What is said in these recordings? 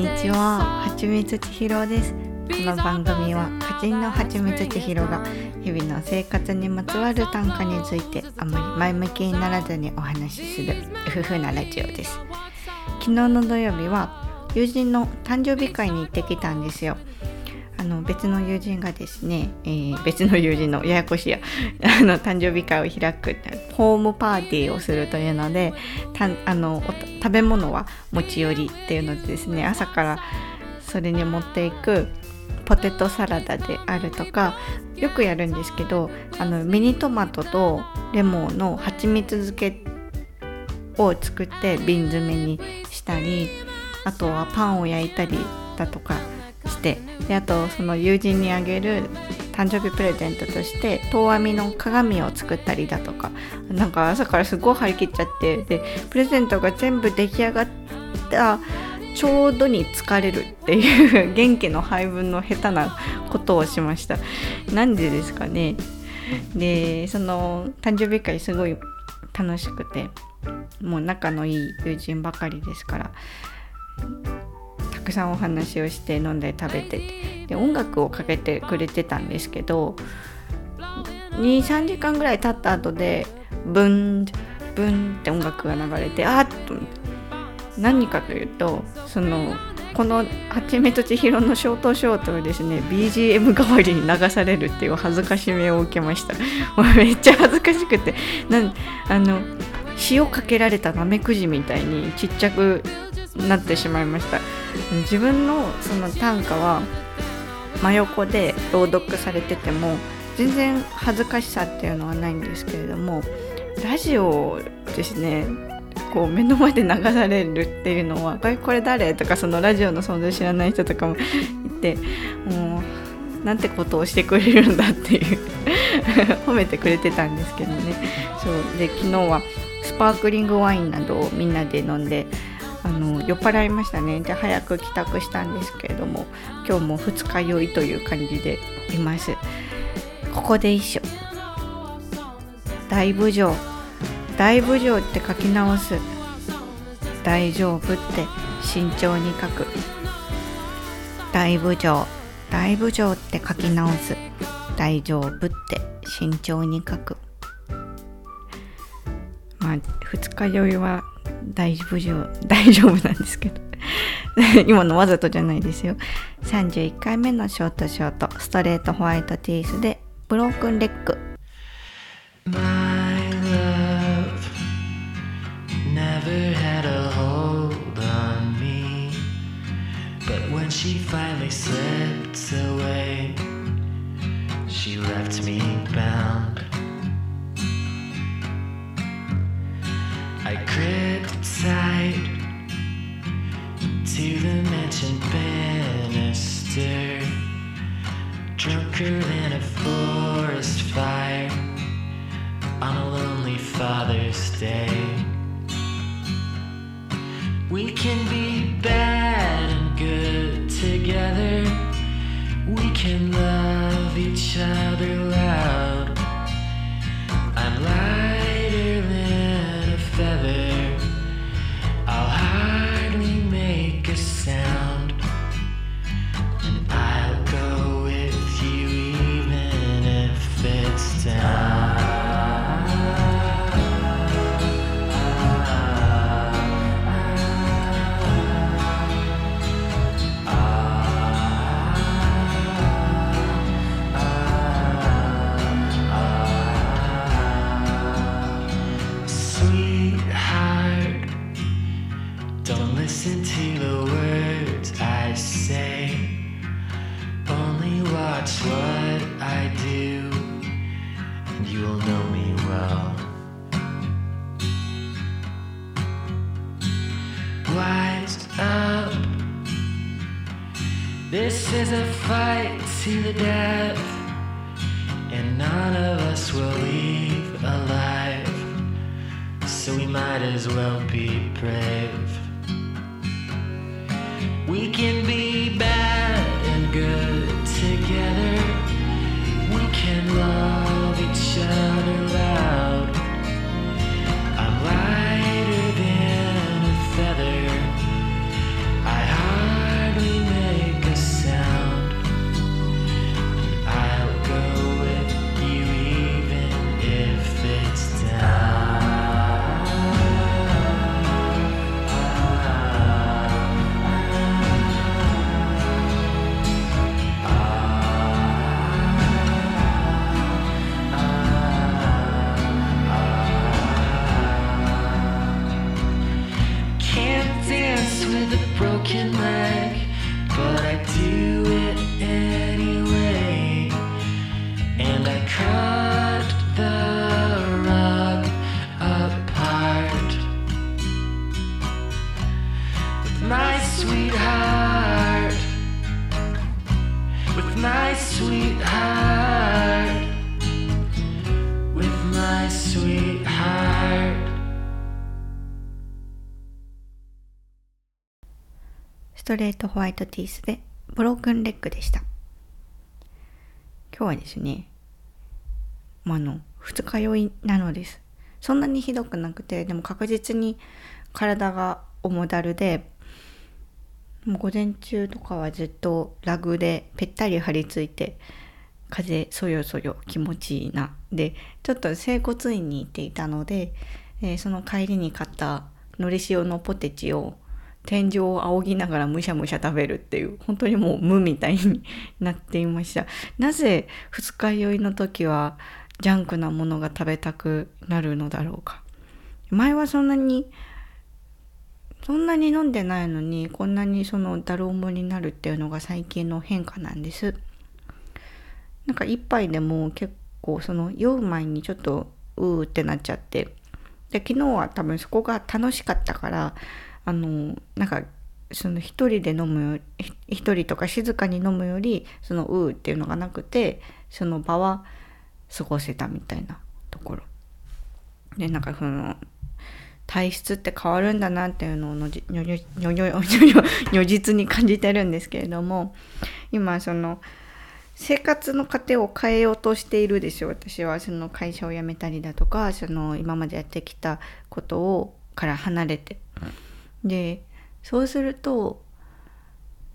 にちは、はちみつちひろです。この番組は歌人のはちみつちひろが日々の生活にまつわる短歌についてあまり前向きにならずにお話しする夫婦なラジオです。昨日の土曜日は友人の誕生日会に行ってきたんですよ。あの別の友人がですね、えー別の友人のややこしいや あの誕生日会を開くホームパーティーをするというのでたあの食べ物は持ち寄りっていうのでですね朝からそれに持っていくポテトサラダであるとかよくやるんですけどあのミニトマトとレモンの蜂蜜漬けを作って瓶詰めにしたりあとはパンを焼いたりだとかしてであとその友人にあげる誕生日プレゼントとして遠編みの鏡を作ったりだとかなんか朝からすごい張り切っちゃってでプレゼントが全部出来上がったちょうどに疲れるっていう元気の配分の下手なことをしました。なんでですかね。でその誕生日会すごい楽しくてもう仲のいい友人ばかりですからたくさんお話をして飲んで食べてで音楽をかけてくれてたんですけど23時間ぐらい経った後でブンブンって音楽が流れてあっと何かというとそのこの「はちみつちひろ」のショートショートをですね BGM 代わりに流されるっていう恥ずかしめを受けました。めっちゃ恥ずかしくてなんあの塩かけられたナメクジみたいにちっちゃくなってしまいました自分のその短歌は真横で朗読されてても全然恥ずかしさっていうのはないんですけれどもラジオですねこう目の前で流されるっていうのは「これこれ誰?」とかそのラジオの存在知らない人とかもいてもうなんてことをしてくれるんだっていう 褒めてくれてたんですけどねそうで昨日はスパークリングワインなどをみんなで飲んであの酔っ払いましたね。で早く帰宅したんですけれども今日も二日酔いという感じでいます。ここで一緒大部城大部城って書き直す。大丈夫って慎重に書く。大部城大部城って書き直す。大丈夫って慎重に書く。まあ二日酔いは大丈夫大丈夫なんですけど今のわざとじゃないですよ31回目のショートショートストレートホワイトティースでブロークンレッグ My love never had a hold on me. But when she finally slipped away, she left me bound. Watch what I do, and you will know me well. Wise up. This is a fight to the death, and none of us will leave alive. So we might as well be brave. We can be with a broken leg, but I do it anyway. And I cut the rug apart. With my sweetheart, with my sweetheart, トレートホワイトティースでブロークンレッグでした。今日はですねまあの二日酔いなのです。そんなにひどくなくてでも確実に体が重だるでもう午前中とかはずっとラグでぺったり張り付いて風そよそよ気持ちいいな。でちょっと整骨院に行っていたので、えーその帰りに買ったのり塩のポテチを天井を仰ぎながらむしゃむしゃ食べるっていう本当にもう無みたいになっていました。なぜ二日酔いの時はジャンクなものが食べたくなるのだろうか。前はそんなにそんなに飲んでないのにこんなにそのだるおもになるっていうのが最近の変化なんです。なんか一杯でも結構その酔う前にちょっとうーってなっちゃって。で昨日は多分そこが楽しかったからあのなんかその一人で飲むよひ一人とか静かに飲むよりそのうっていうのがなくてその場は過ごせたみたいなところ。でなんかその体質って変わるんだなっていうのを如実に感じてるんですけれども今その生活の糧を変えようとしているでしょ私は。その会社を辞めたりだとかその今までやってきたことをから離れてでそうすると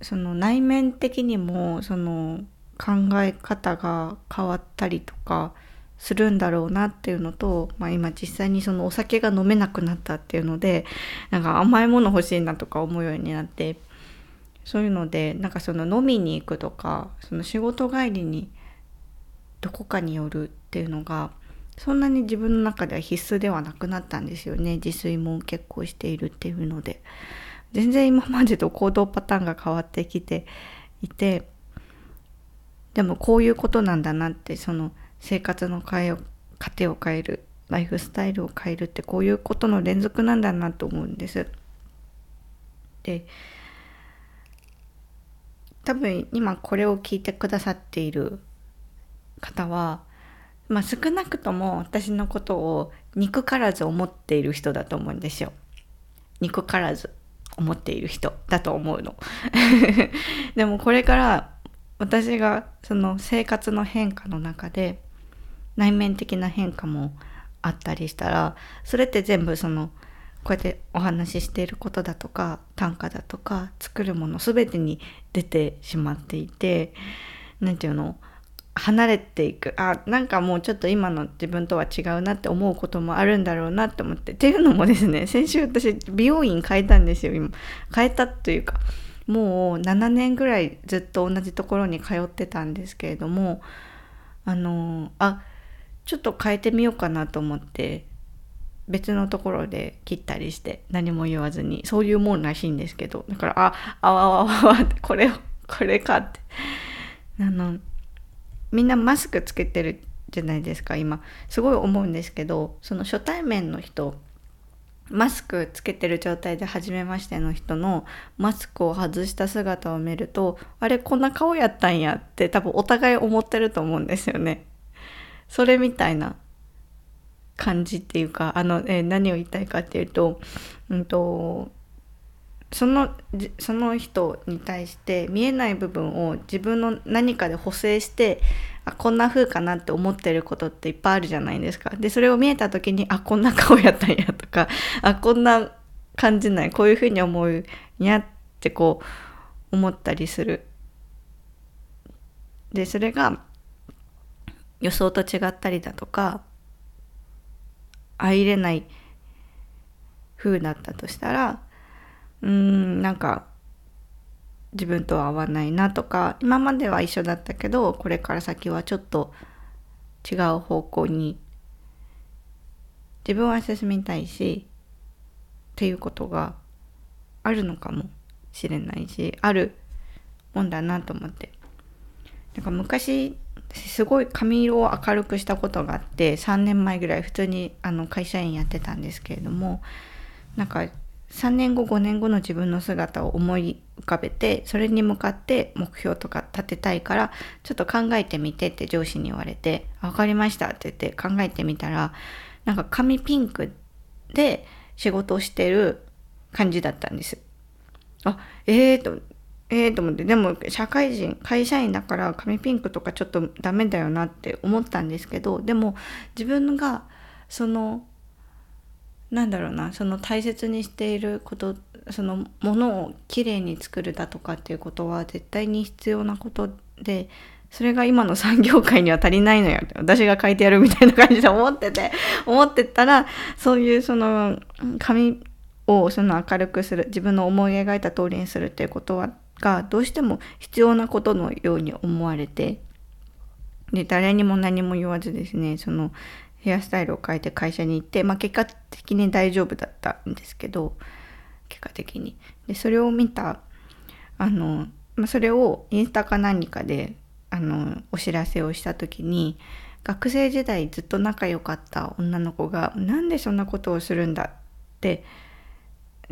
その内面的にもその考え方が変わったりとかするんだろうなっていうのと、まあ、今実際にそのお酒が飲めなくなったっていうのでなんか甘いもの欲しいなとか思うようになってそういうのでなんかその飲みに行くとかその仕事帰りにどこかに寄るっていうのがそんなに自分の中では必須ではなくなったんですよね。自炊も結構しているっていうので。全然今までと行動パターンが変わってきていて。でもこういうことなんだなってその生活の変えを糧を変えるライフスタイルを変えるってこういうことの連続なんだなと思うんです。で多分今これを聞いてくださっている方は、まあ、少なくとも私のことを憎からず思っている人だと思うんですよ。憎からず思っている人だと思うの。でもこれから私がその生活の変化の中で内面的な変化もあったりしたらそれって全部そのこうやってお話ししていることだとか短歌だとか作るもの全てに出てしまっていて何て言うの？離れていく。あなんかもうちょっと今の自分とは違うなって思うこともあるんだろうなって思って。っていうのもですね 先週私美容院変えたんですよ今。変えたというかもう7年ぐらいずっと同じところに通ってたんですけれどもあのあちょっと変えてみようかなと思って別のところで切ったりして何も言わずにそういうもんらしいんですけどだからああわわわわってこれをこれかって。あのみんなマスクつけてるじゃないですか今すごい思うんですけどその初対面の人マスクつけてる状態で初めましての人のマスクを外した姿を見るとあれこんな顔やったんやって多分お互い思ってると思うんですよね。それみたいな感じっていうかあの、えー何を言いたいかっていうと,、うん、とそのその人に対して見えない部分を自分の何かで補正してあこんな風かなって思ってることっていっぱいあるじゃないですか。でそれを見えた時にあこんな顔やったんやとかあこんな感じないこういう風に思うんやってこう思ったりする。でそれが予想と違ったりだとか相入れない風だったとしたらうーんなんか自分とは合わないなとか今までは一緒だったけどこれから先はちょっと違う方向に自分は進みたいしっていうことがあるのかもしれないしあるもんだなと思って。なんか昔すごい髪色を明るくしたことがあって3年前ぐらい普通にあの会社員やってたんですけれどもなんか3年後5年後の自分の姿を思い浮かべてそれに向かって目標とか立てたいからちょっと考えてみてって上司に言われて「分かりました」って言って考えてみたらなんか髪ピンクで仕事をしてる感じだったんです。あええー、とええー、と思ってでも社会人会社員だから髪ピンクとかちょっとダメだよなって思ったんですけどでも自分がそのなんだろうなその大切にしていることそのものをきれいに作るだとかっていうことは絶対に必要なことでそれが今の産業界には足りないのよって私が書いてやるみたいな感じで思ってて 思ってたらそういうその紙をその明るくする自分の思い描いた通りにするっていうことはがどうしても必要なことのように思われてで誰にも何も言わずですねそのヘアスタイルを変えて会社に行って、まあ、結果的に大丈夫だったんですけど結果的にでそれを見たあの、まあ、それをインスタか何かであのお知らせをした時に学生時代ずっと仲良かった女の子が「なんでそんなことをするんだ」って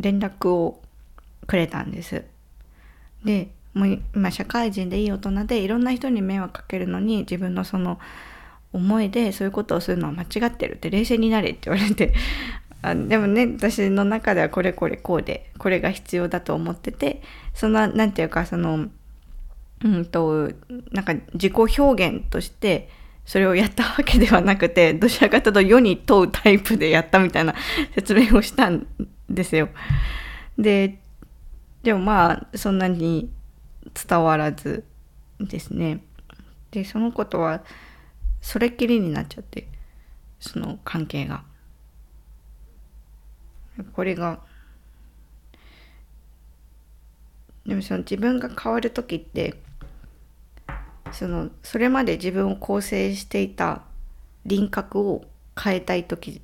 連絡をくれたんです。でもう今社会人でいい大人でいろんな人に迷惑かけるのに自分のその思いでそういうことをするのは間違ってるって冷静になれって言われてあでもね私の中ではこれこれこうでこれが必要だと思っててその何て言うかそのうんとなんか自己表現としてそれをやったわけではなくてどちらかというと世に問うタイプでやったみたいな 説明をしたんですよ。ででもまあそんなに伝わらずですね。でそのことはそれっきりになっちゃってその関係がこれがでもその自分が変わる時ってそのそれまで自分を構成していた輪郭を変えたい時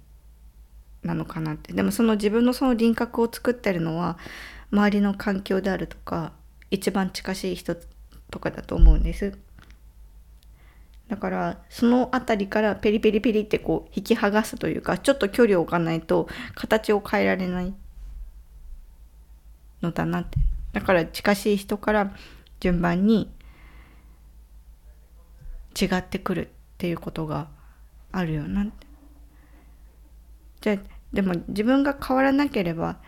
なのかなってでもその自分のその輪郭を作ってるのは周りの環境であるとか一番近しい人とかだと思うんです。だからその辺りからペリペリペリってこう引き剥がすというかちょっと距離を置かないと形を変えられないのだなって。だから近しい人から順番に違ってくるっていうことがあるよなって。じゃあでも自分が変わらなければ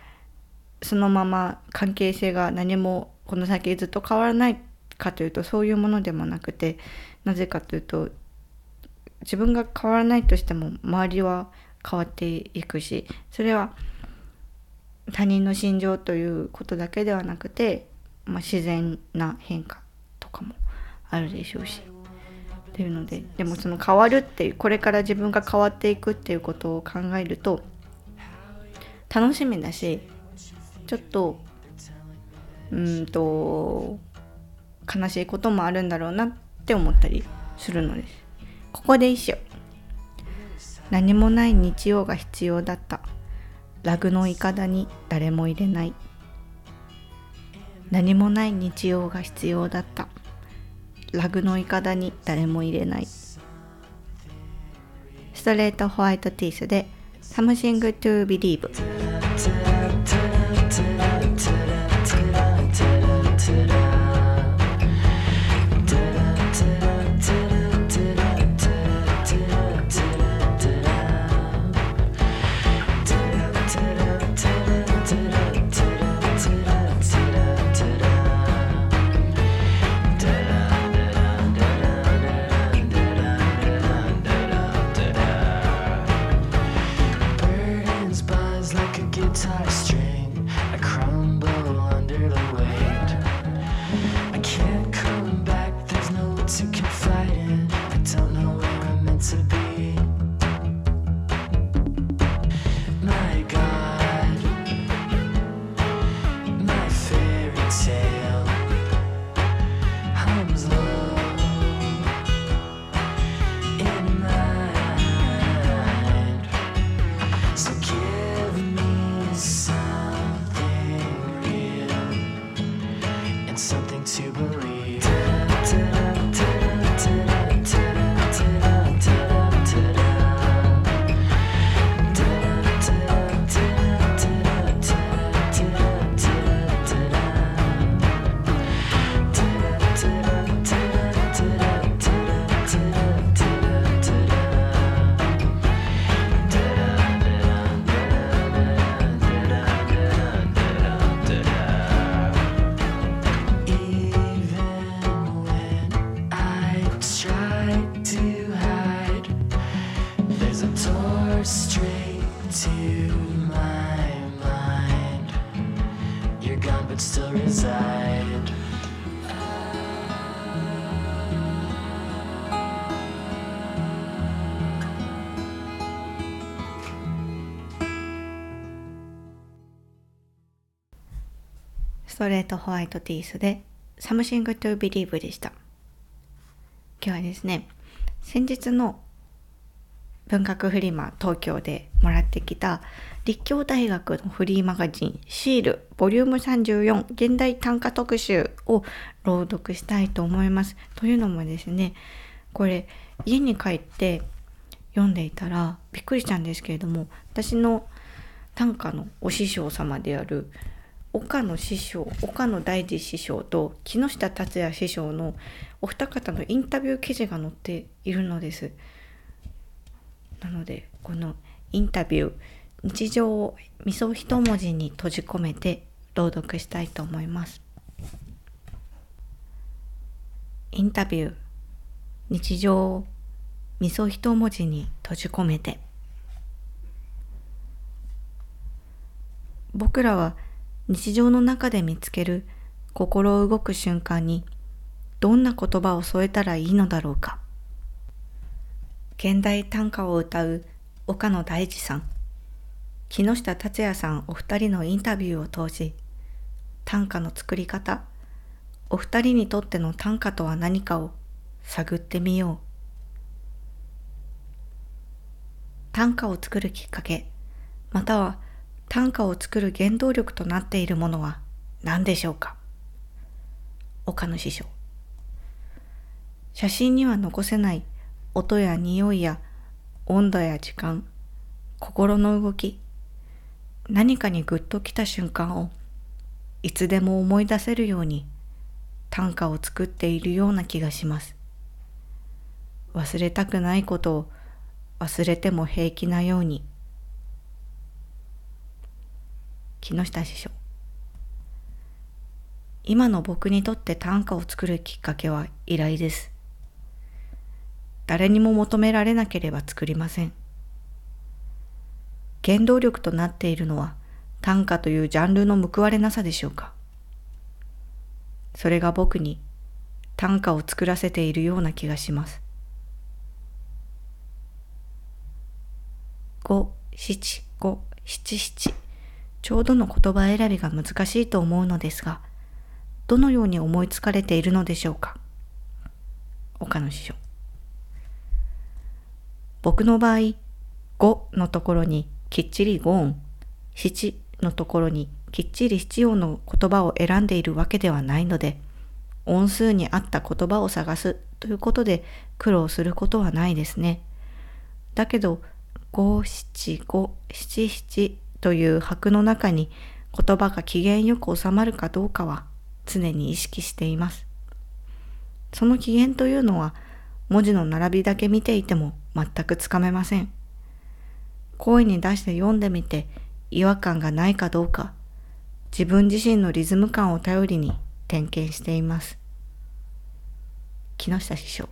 そのまま関係性が何もこの先ずっと変わらないかというとそういうものでもなくてなぜかというと自分が変わらないとしても周りは変わっていくしそれは他人の心情ということだけではなくて、まあ、自然な変化とかもあるでしょうし。っていうのででもその変わるっていうこれから自分が変わっていくっていうことを考えると楽しみだしちょっとうんと悲しいこともあるんだろうなって思ったりするのです。ここで一緒。何もない日曜が必要だった。ラグのいかだに誰も入れない。何もない日曜が必要だった。ラグのいかだに誰も入れない。ストレートホワイトティースで Something to Believe トレートホワイトティース」で「Something to Believe」でした今日はですね先日の文学フリマ東京でもらってきた立教大学のフリーマガジンシールボリューム34現代短歌特集を朗読したいと思います。というのもですねこれ家に帰って読んでいたらびっくりしたんですけれども私の短歌のお師匠様である岡野師匠岡野大二師匠と木下達也師匠のお二方のインタビュー記事が載っているのです。なのでこのインタビュー日常を味噌一文字に閉じ込めて朗読したいと思います。インタビュー日常を味噌一文字に閉じ込めて僕らは日常の中で見つける心動く瞬間にどんな言葉を添えたらいいのだろうか。現代短歌を歌う岡野大二さん。木下達也さんお二人のインタビューを通し短歌の作り方お二人にとっての短歌とは何かを探ってみよう。短歌を作るきっかけまたは短歌を作る原動力となっているものは何でしょうか？岡野師匠。写真には残せない音や匂いや温度や時間心の動き何かにグッときた瞬間をいつでも思い出せるように短歌を作っているような気がします。忘れたくないことを忘れても平気なように木下師匠。今の僕にとって短歌を作るきっかけは依頼です。誰にも求められなければ作りません。原動力となっているのは短歌というジャンルの報われなさでしょうか。それが僕に短歌を作らせているような気がします。五七五七七。ちょうどの言葉選びが難しいと思うのですがどのように思いつかれているのでしょうか？岡野師匠僕の場合5のところにきっちり5音7のところにきっちり7音の言葉を選んでいるわけではないので音数に合った言葉を探すということで苦労することはないですね。だけど五七五七七という拍の中に言葉が機嫌よく収まるかどうかは常に意識しています。その機嫌というのは文字の並びだけ見ていても全くつかめません。声に出して読んでみて違和感がないかどうか自分自身のリズム感を頼りに点検しています。木下師匠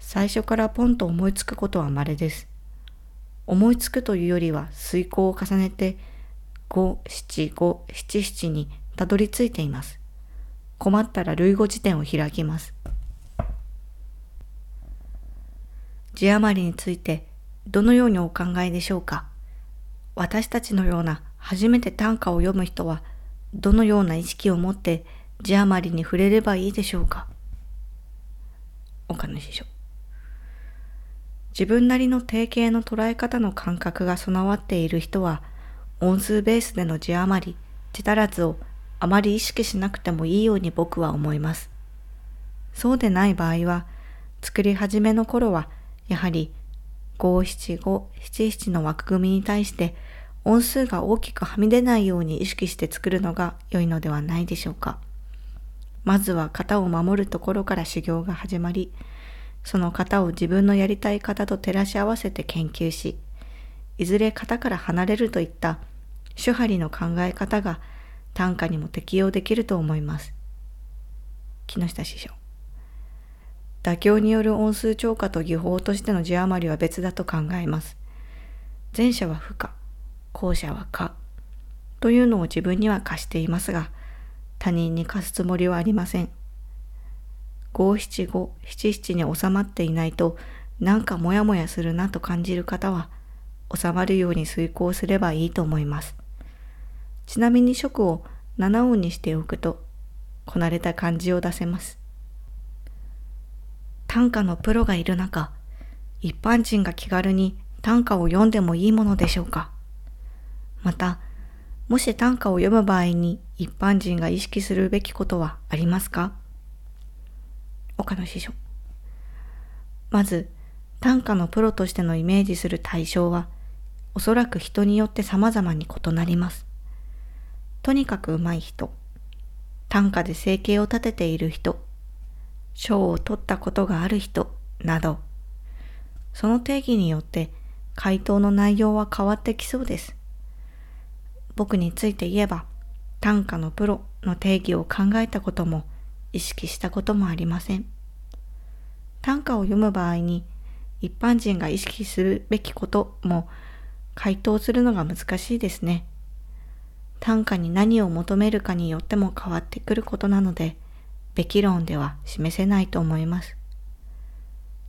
最初からポンと思いつくことは稀です。思いつくというよりは遂行を重ねて五七五七七にたどり着いています。困ったら類語辞典を開きます。字余りについてどのようにお考えでしょうか？私たちのような初めて短歌を読む人はどのような意識を持って字余りに触れればいいでしょうか？岡野師匠自分なりの定型の捉え方の感覚が備わっている人は音数ベースでの字余り字足らずをあまり意識しなくてもいいように僕は思いますそうでない場合は作り始めの頃はやはり五七五七七の枠組みに対して音数が大きくはみ出ないように意識して作るのが良いのではないでしょうか。まずは型を守るところから修行が始まり、その型を自分のやりたい型と照らし合わせて研究し、いずれ型から離れるといった手張りの考え方が短歌にも適用できると思います。木下師匠。妥協による音数超過と技法としての字余りは別だと考えます。前者は不可、後者は可。というのを自分には貸していますが、他人に貸すつもりはありません。五七五七七に収まっていないと、なんかモヤモヤするなと感じる方は、収まるように遂行すればいいと思います。ちなみに食を七音にしておくと、こなれた感じを出せます。短歌のプロがいる中、一般人が気軽に短歌を読んでもいいものでしょうかまた、もし短歌を読む場合に一般人が意識するべきことはありますか？岡野師匠。まず、短歌のプロとしてのイメージする対象は、おそらく人によって様々に異なります。とにかく上手い人、短歌で生計を立てている人、賞を取ったことがある人など、その定義によって回答の内容は変わってきそうです。僕について言えば、短歌のプロの定義を考えたことも意識したこともありません。短歌を読む場合に一般人が意識するべきことも回答するのが難しいですね。短歌に何を求めるかによっても変わってくることなので、べき論では示せないと思います。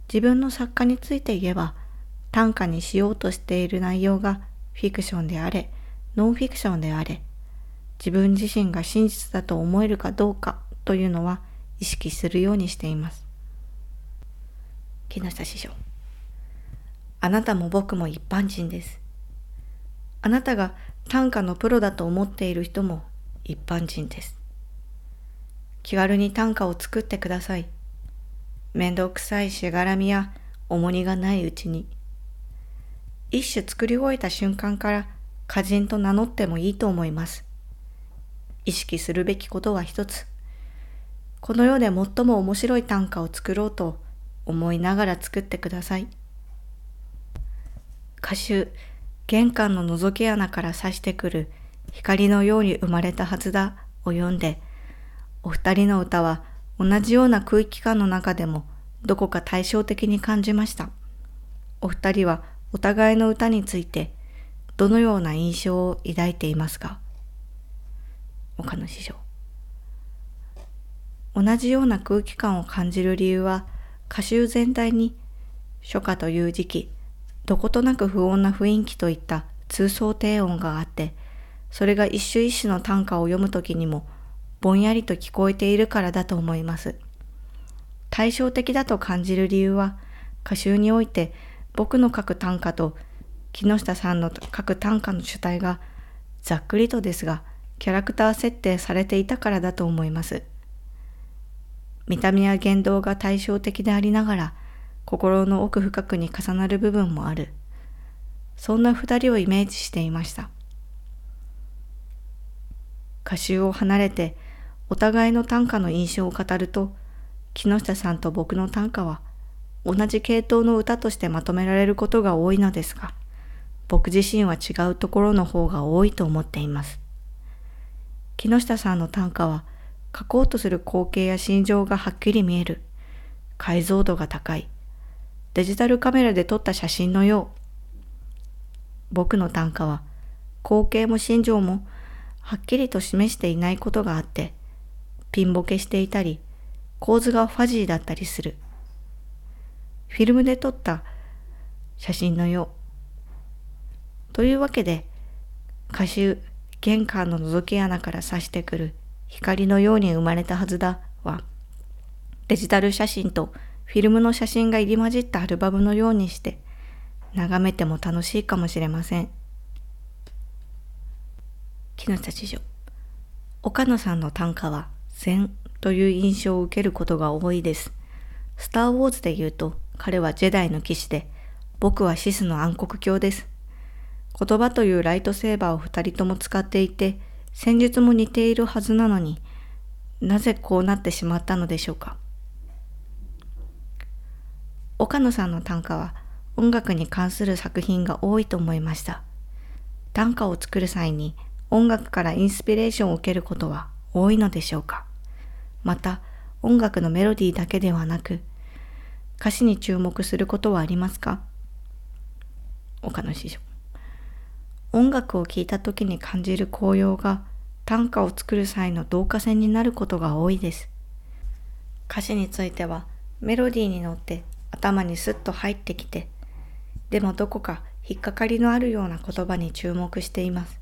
自分の作家について言えば、短歌にしようとしている内容がフィクションであれ、ノンフィクションであれ、自分自身が真実だと思えるかどうかというのは意識するようにしています。木下師匠。あなたも僕も一般人です。あなたが短歌のプロだと思っている人も一般人です。気軽に短歌を作ってください。めんどくさいしがらみや重荷がないうちに。一種作り終えた瞬間から歌人と名乗ってもいいと思います。意識するべきことは一つ。この世で最も面白い短歌を作ろうと思いながら作ってください。歌集、玄関の覗き穴から差してくる光のように生まれたはずだを読んで、お二人の歌は同じような空気感の中でもどこか対照的に感じました。お二人はお互いの歌についてどのような印象を抱いていますか？岡野師匠。同じような空気感を感じる理由は歌集全体に初夏という時期、どことなく不穏な雰囲気といった通奏低音があって、それが一種一種の短歌を読むときにもぼんやりと聞こえているからだと思います。対照的だと感じる理由は歌集において僕の書く短歌と木下さんの書く短歌の主体がざっくりとですがキャラクター設定されていたからだと思います。見た目や言動が対照的でありながら心の奥深くに重なる部分もある。そんな二人をイメージしていました。歌集を離れてお互いの短歌の印象を語ると木下さんと僕の短歌は同じ系統の歌としてまとめられることが多いのですが僕自身は違うところの方が多いと思っています。木下さんの短歌は書こうとする光景や心情がはっきり見える。解像度が高い。デジタルカメラで撮った写真のよう。僕の短歌は光景も心情もはっきりと示していないことがあって、ピンボケしていたり、構図がファジーだったりする。フィルムで撮った写真のよう。というわけで、歌集、玄関の覗き穴から差してくる光のように生まれたはずだは、デジタル写真とフィルムの写真が入り混じったアルバムのようにして、眺めても楽しいかもしれません。木下知女。岡野さんの短歌は禅という印象を受けることが多いです。スター・ウォーズで言うと彼はジェダイの騎士で、僕はシスの暗黒鏡です。言葉というライトセーバーを二人とも使っていて、戦術も似ているはずなのになぜこうなってしまったのでしょうか？岡野さんの短歌は音楽に関する作品が多いと思いました。短歌を作る際に音楽からインスピレーションを受けることは多いのでしょうか？また音楽のメロディーだけではなく歌詞に注目することはありますか？岡野師匠音楽を聴いた時に感じる高揚が短歌を作る際の導火線になることが多いです。歌詞についてはメロディーに乗って頭にスッと入ってきて、でもどこか引っかかりのあるような言葉に注目しています。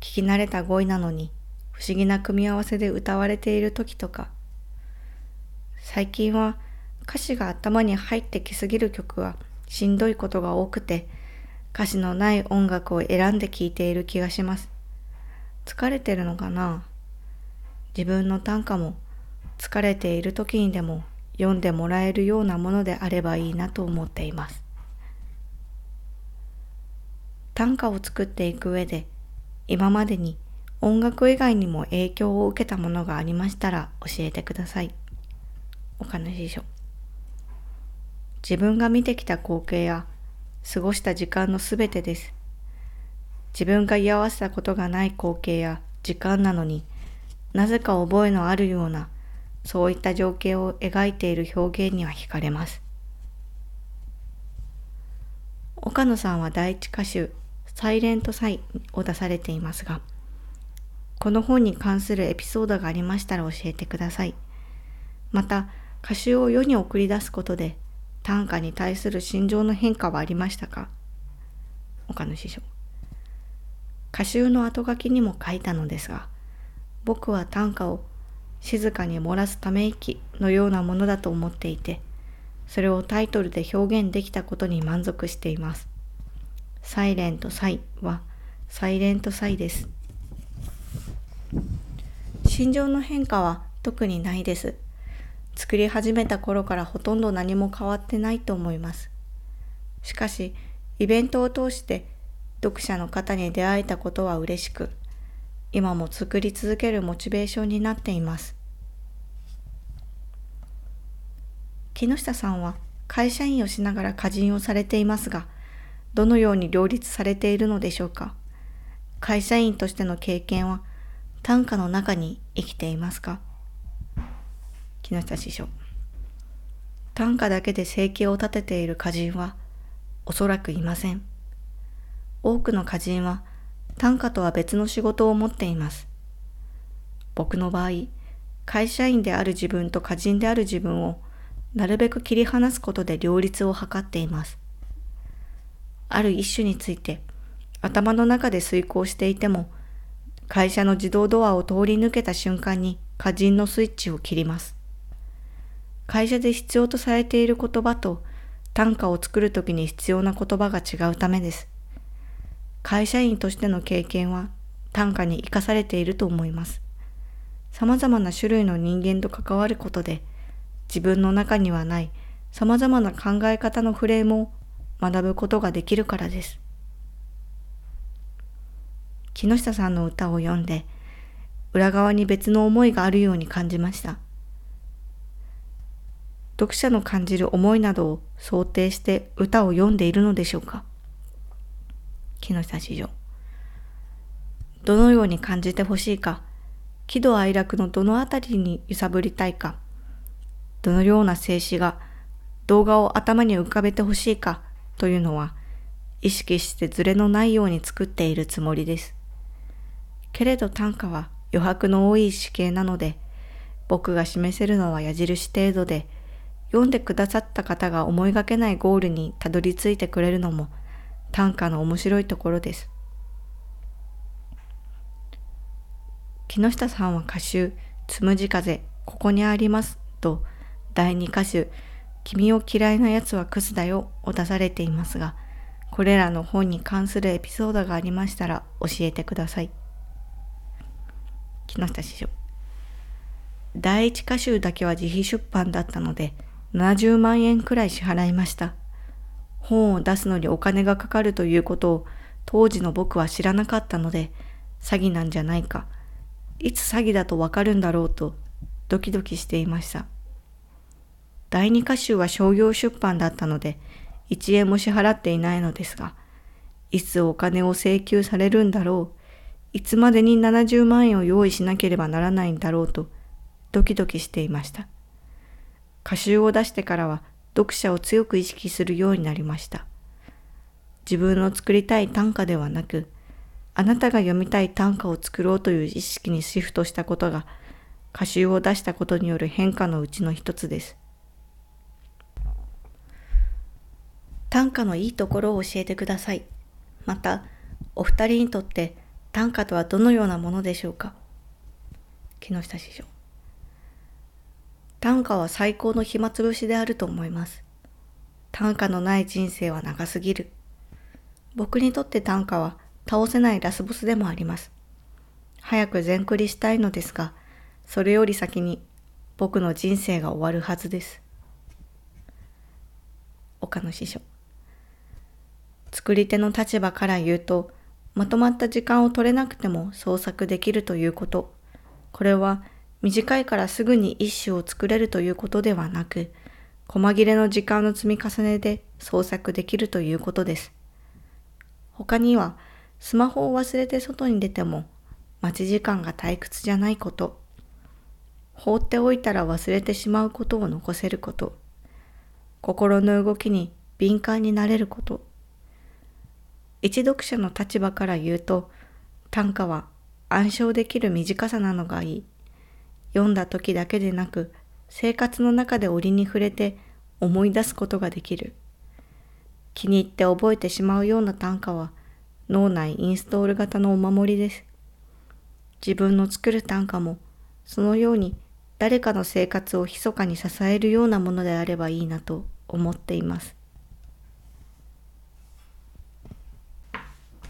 聞き慣れた語彙なのに不思議な組み合わせで歌われている時とか、最近は歌詞が頭に入ってきすぎる曲はしんどいことが多くて、歌詞のない音楽を選んで聴いている気がします。疲れてるのかな？自分の短歌も疲れている時にでも読んでもらえるようなものであればいいなと思っています。短歌を作っていく上で今までに音楽以外にも影響を受けたものがありましたら教えてください。岡野師匠。自分が見てきた光景や過ごした時間のすべてです。自分が居合わせたことがない光景や時間なのになぜか覚えのあるようなそういった情景を描いている表現には惹かれます。岡野さんは第一歌集サイレントサイを出されていますが、この本に関するエピソードがありましたら教えてください。また、歌集を世に送り出すことで短歌に対する心情の変化はありましたか？岡野師匠。歌集の後書きにも書いたのですが、僕は短歌を静かに漏らすため息のようなものだと思っていて、それをタイトルで表現できたことに満足しています。サイレントサイはサイレントサイです。心情の変化は特にないです。作り始めた頃からほとんど何も変わってないと思います。しかし、イベントを通して読者の方に出会えたことは嬉しく、今も作り続けるモチベーションになっています。木下さんは会社員をしながら歌人をされていますが、どのように両立されているのでしょうか会社員としての経験は短歌の中に生きていますか木下師匠。短歌だけで生計を立てている歌人はおそらくいません。多くの歌人は短歌とは別の仕事を持っています。僕の場合、会社員である自分と歌人である自分をなるべく切り離すことで両立を図っています。ある一種について頭の中で遂行していても、会社の自動ドアを通り抜けた瞬間に歌人のスイッチを切ります。会社で必要とされている言葉と短歌を作るときに必要な言葉が違うためです。会社員としての経験は短歌に生かされていると思います。様々な種類の人間と関わることで自分の中にはない様々な考え方のフレームを学ぶことができるからです。木下さんの歌を読んで裏側に別の思いがあるように感じました。読者の感じる思いなどを想定して歌を読んでいるのでしょうか？木下史上。どのように感じてほしいか、喜怒哀楽のどのあたりに揺さぶりたいか、どのような静止が動画を頭に浮かべてほしいか？というのは、意識してズレのないように作っているつもりです。けれど短歌は余白の多い詩形なので、僕が示せるのは矢印程度で、読んでくださった方が思いがけないゴールにたどり着いてくれるのも短歌の面白いところです。木下さんは歌集「つむじ風ここにあります」と第2歌集「君を嫌いな奴はクズだよ」を出されていますがこれらの本に関するエピソードがありましたら教えてください。木下師匠第1歌集だけは自費出版だったので70万円くらい支払いました。本を出すのにお金がかかるということを当時の僕は知らなかったので、詐欺なんじゃないか、いつ詐欺だとわかるんだろうとドキドキしていました。第二歌集は商業出版だったので、1円も支払っていないのですが、いつお金を請求されるんだろう、いつまでに70万円を用意しなければならないんだろうとドキドキしていました。歌集を出してからは読者を強く意識するようになりました。自分の作りたい短歌ではなくあなたが読みたい短歌を作ろうという意識にシフトしたことが歌集を出したことによる変化のうちの一つです。短歌のいいところを教えてください。また、お二人にとって短歌とはどのようなものでしょうか？木下師匠。短歌は最高の暇つぶしであると思います。短歌のない人生は長すぎる。僕にとって短歌は倒せないラスボスでもあります。早く全クリしたいのですが、それより先に僕の人生が終わるはずです。岡野師匠。作り手の立場から言うと、まとまった時間を取れなくても創作できるということ。これは短いからすぐに一首を作れるということではなく、細切れの時間の積み重ねで創作できるということです。他には、スマホを忘れて外に出ても待ち時間が退屈じゃないこと。放っておいたら忘れてしまうことを残せること。心の動きに敏感になれること。一読者の立場から言うと、短歌は暗唱できる短さなのがいい。読んだ時だけでなく、生活の中で折に触れて思い出すことができる。気に入って覚えてしまうような短歌は脳内インストール型のお守りです。自分の作る短歌もそのように誰かの生活を密かに支えるようなものであればいいなと思っています。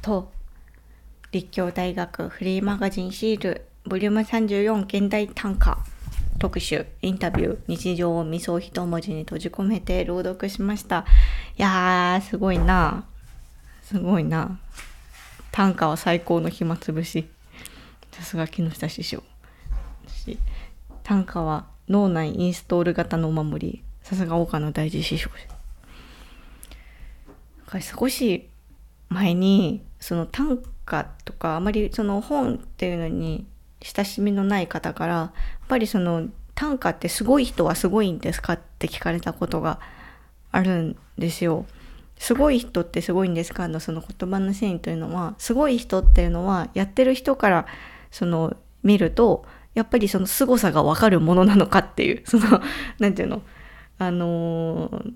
と立教大学フリーマガジンシールボリューム34現代短歌特集インタビュー日常を味噌一文字に閉じ込めて朗読しました。いやーすごいな。すごいな。短歌は最高の暇つぶし。さすが木下師匠。短歌は脳内インストール型のお守り。さすが岡野大事師匠。少し前にその短歌とかあまりその本っていうのに親しみのない方からやっぱりその短歌ってすごい人はすごいんですか？って聞かれたことがあるんですよ。すごい人ってすごいんですか？のその言葉の繊維というのはすごい人っていうのはやってる人からその見るとやっぱりその凄さがわかるものなのかっていう、その、なんていうの、あのー、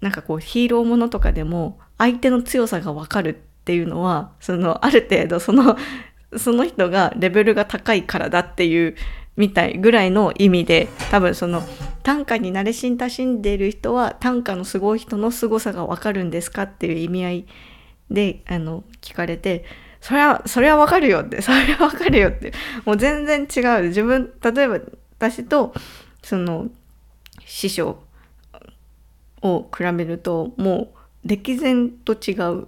なんかこうヒーローものとかでも相手の強さがわかるっていうのは、そのある程度その、その人がレベルが高いからだっていうみたいぐらいの意味で多分その短歌に慣れ親しんでいる人は短歌のすごい人の凄さがわかるんですかっていう意味合いであの聞かれてそれは、それはわかるよって、それはわかるよって、もう全然違う。自分、例えば私と、その、師匠を比べると、もう、歴然と違う。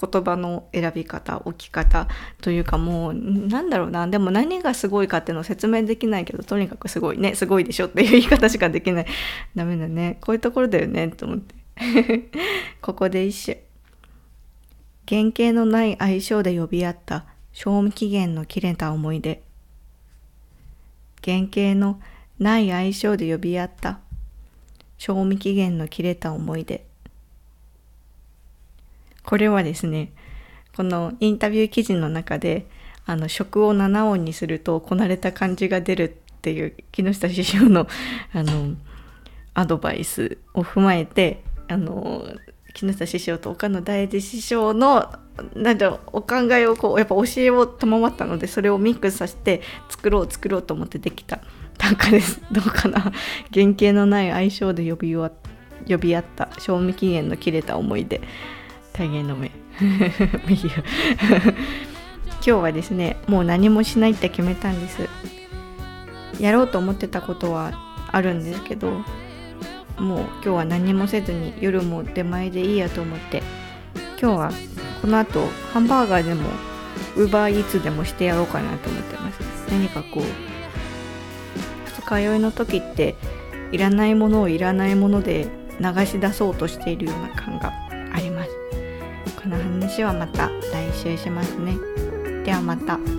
言葉の選び方置き方というかもうなんだろうな。でも何がすごいかっていうのを説明できないけどとにかくすごいねすごいでしょっていう言い方しかできない。ダメだね。こういうところだよね。と思って。ここで一首。原型のない相性で呼び合った賞味期限の切れた思い出。原型のない相性で呼び合った賞味期限の切れた思い出。これはですね、このインタビュー記事の中で、あの、食を7音にするとこなれた感じが出るっていう木下師匠の、あの、アドバイスを踏まえて、あの、木下師匠と岡野大二師匠のなんだお考えをこうやっぱ教えを賜ったのでそれをミックスさせて作ろう作ろうと思ってできた短歌です。どうかな。原型のない相性で呼び呼び合った賞味期限の切れた思い出。大変の目 今日はですねもう何もしないって決めたんです。やろうと思ってたことはあるんですけどもう今日は何もせずに夜も出前でいいやと思って。今日はこの後ハンバーガーでもウーバーイーツでもしてやろうかなと思ってます。何かこう二日酔いの時っていらないものをいらないもので流し出そうとしているような感が話はまた来週しますねではまた。